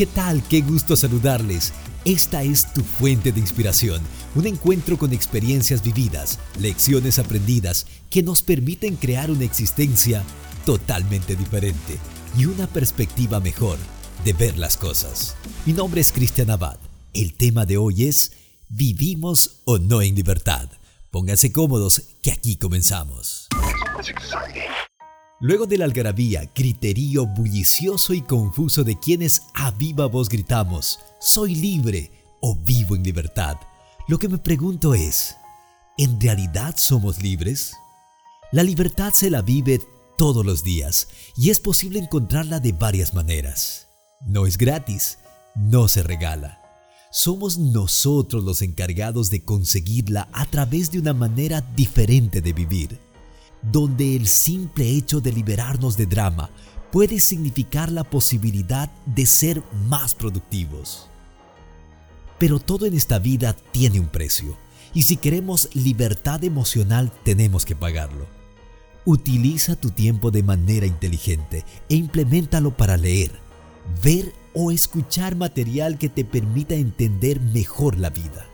¿Qué tal? Qué gusto saludarles. Esta es tu fuente de inspiración, un encuentro con experiencias vividas, lecciones aprendidas que nos permiten crear una existencia totalmente diferente y una perspectiva mejor de ver las cosas. Mi nombre es Cristian Abad. El tema de hoy es ¿Vivimos o no en libertad? Pónganse cómodos que aquí comenzamos. Luego de la algarabía, griterío bullicioso y confuso de quienes a viva voz gritamos, soy libre o vivo en libertad, lo que me pregunto es, ¿en realidad somos libres? La libertad se la vive todos los días y es posible encontrarla de varias maneras. No es gratis, no se regala. Somos nosotros los encargados de conseguirla a través de una manera diferente de vivir donde el simple hecho de liberarnos de drama puede significar la posibilidad de ser más productivos. Pero todo en esta vida tiene un precio, y si queremos libertad emocional tenemos que pagarlo. Utiliza tu tiempo de manera inteligente e implementalo para leer, ver o escuchar material que te permita entender mejor la vida.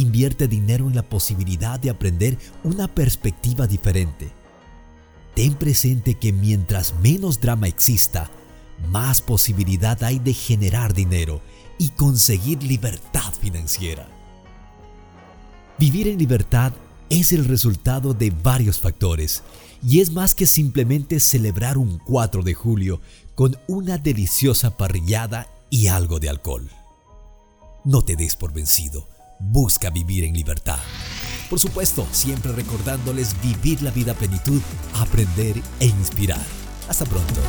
Invierte dinero en la posibilidad de aprender una perspectiva diferente. Ten presente que mientras menos drama exista, más posibilidad hay de generar dinero y conseguir libertad financiera. Vivir en libertad es el resultado de varios factores y es más que simplemente celebrar un 4 de julio con una deliciosa parrillada y algo de alcohol. No te des por vencido busca vivir en libertad. Por supuesto, siempre recordándoles vivir la vida plenitud, aprender e inspirar. Hasta pronto.